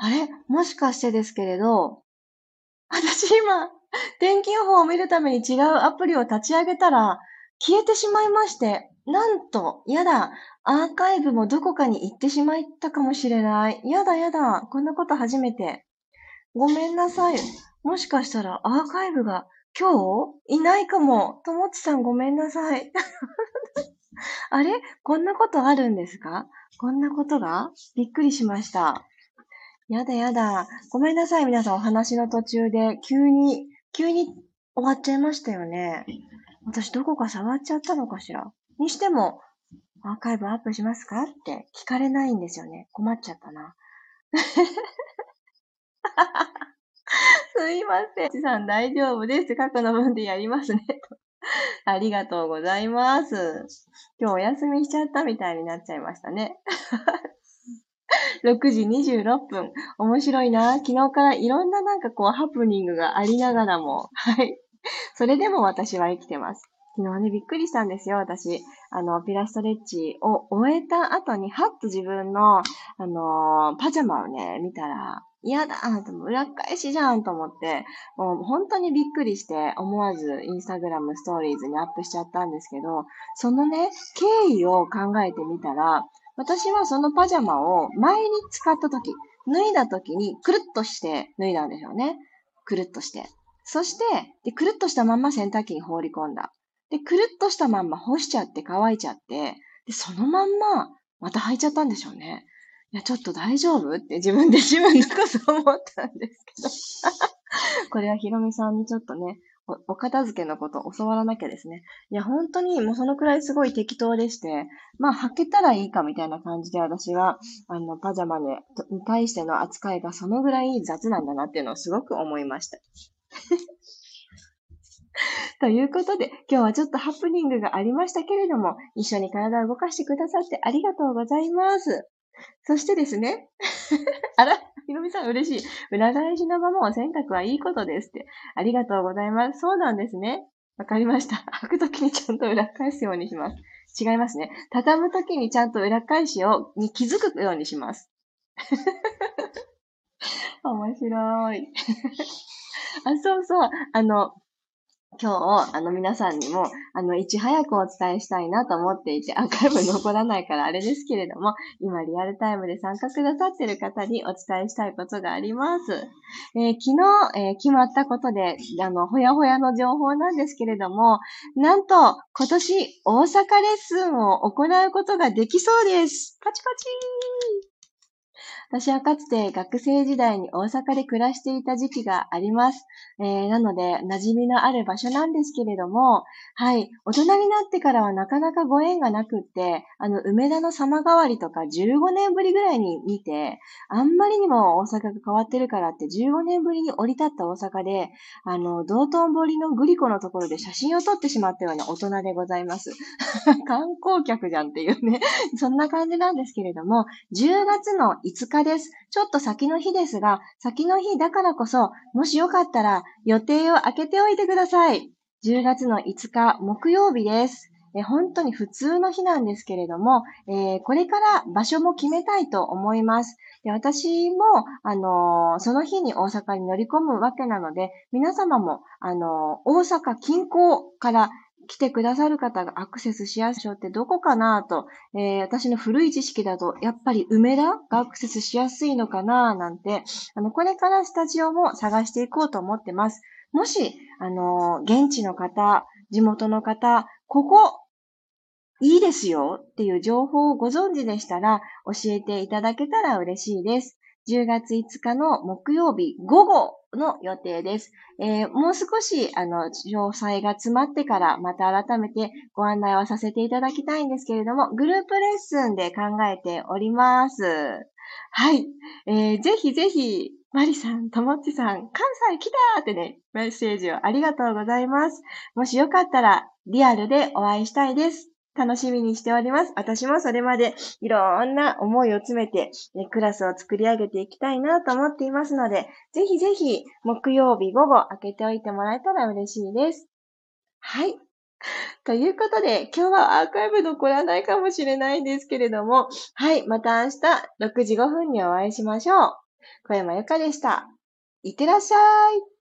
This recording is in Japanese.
あれ？もしかしてですけれど、私今、天気予報を見るために違うアプリを立ち上げたら、消えてしまいまして、なんと、やだ、アーカイブもどこかに行ってしまったかもしれない。やだやだ、こんなこと初めて。ごめんなさい。もしかしたらアーカイブが今日？いないかも。ともちさんごめんなさい。あれ？こんなことあるんですか？こんなことが？びっくりしました。やだやだ。ごめんなさい、皆さんお話の途中で、急に、急に終わっちゃいましたよね。私どこか触っちゃったのかしら。にしても、アーカイブアップしますかって聞かれないんですよね。困っちゃったな。すいません。ちさん大丈夫です。過去の分でやりますね。ありがとうございます。今日お休みしちゃったみたいになっちゃいましたね。6時26分。面白いな。昨日からいろんななんかこうハプニングがありながらも、はい。それでも私は生きてます。昨日ね、びっくりしたんですよ、私。あの、ピラストレッチを終えた後に、はっと自分の、あのー、パジャマをね、見たら、嫌だーと、裏返しじゃんと思って、もう本当にびっくりして、思わずインスタグラムストーリーズにアップしちゃったんですけど、そのね、経緯を考えてみたら、私はそのパジャマを前に使った時、脱いだ時にくるっとして脱いだんでしょうね。くるっとして。そして、で、くるっとしたまま洗濯機に放り込んだ。で、くるっとしたまんま干しちゃって乾いちゃって、で、そのまんま、また履いちゃったんでしょうね。いや、ちょっと大丈夫？って自分で自分のこと思ったんですけど。これはひろみさんにちょっとね、お片付けのことを教わらなきゃですね。いや、本当にもうそのくらいすごい適当でして、まあ、履けたらいいかみたいな感じで私は、あの、パジャマに対しての扱いがそのぐらい雑なんだなっていうのをすごく思いました。ということで、今日はちょっとハプニングがありましたけれども、一緒に体を動かしてくださってありがとうございます。そしてですね、あら、ひろみさん嬉しい。裏返しのままお洗濯はいいことですって。ありがとうございます。そうなんですね。わかりました。履くときにちゃんと裏返すようにします。違いますね。畳むときにちゃんと裏返しを、に気づくようにします。面白い。あ、そうそう。あの、今日、あの皆さんにも、あの、いち早くお伝えしたいなと思っていて、アーカイブ残らないからあれですけれども、今リアルタイムで参加くださってる方にお伝えしたいことがあります。えー、昨日、えー、決まったことで、あの、ほやほやの情報なんですけれども、なんと、今年、大阪レッスンを行うことができそうです。パチパチー私はかつて学生時代に大阪で暮らしていた時期があります。えー、なので、馴染みのある場所なんですけれども、はい、大人になってからはなかなかご縁がなくって、あの、梅田の様変わりとか15年ぶりぐらいに見て、あんまりにも大阪が変わってるからって15年ぶりに降り立った大阪で、あの、道頓堀のグリコのところで写真を撮ってしまったような大人でございます。観光客じゃんっていうね、そんな感じなんですけれども、10月の5日です。ちょっと先の日ですが、先の日だからこそ、もしよかったら予定を開けておいてください。10月の5日木曜日です。え本当に普通の日なんですけれども、えー、これから場所も決めたいと思います。で私も、あのー、その日に大阪に乗り込むわけなので、皆様も、あのー、大阪近郊から来てくださる方がアクセスしやすい場所ってどこかなと、えー、私の古い知識だと、やっぱり梅田がアクセスしやすいのかななんて、あの、これからスタジオも探していこうと思ってます。もし、あの、現地の方、地元の方、ここ、いいですよっていう情報をご存知でしたら、教えていただけたら嬉しいです。10月5日の木曜日午後の予定です。えー、もう少し、あの、詳細が詰まってからまた改めてご案内はさせていただきたいんですけれども、グループレッスンで考えております。はい。えー、ぜひぜひ、マリさん、ともっちさん、関西来たーってね、メッセージをありがとうございます。もしよかったら、リアルでお会いしたいです。楽しみにしております。私もそれまでいろんな思いを詰めて、クラスを作り上げていきたいなと思っていますので、ぜひぜひ木曜日午後開けておいてもらえたら嬉しいです。はい。ということで、今日はアーカイブ残らないかもしれないんですけれども、はい、また明日6時5分にお会いしましょう。小山由かでした。いってらっしゃい。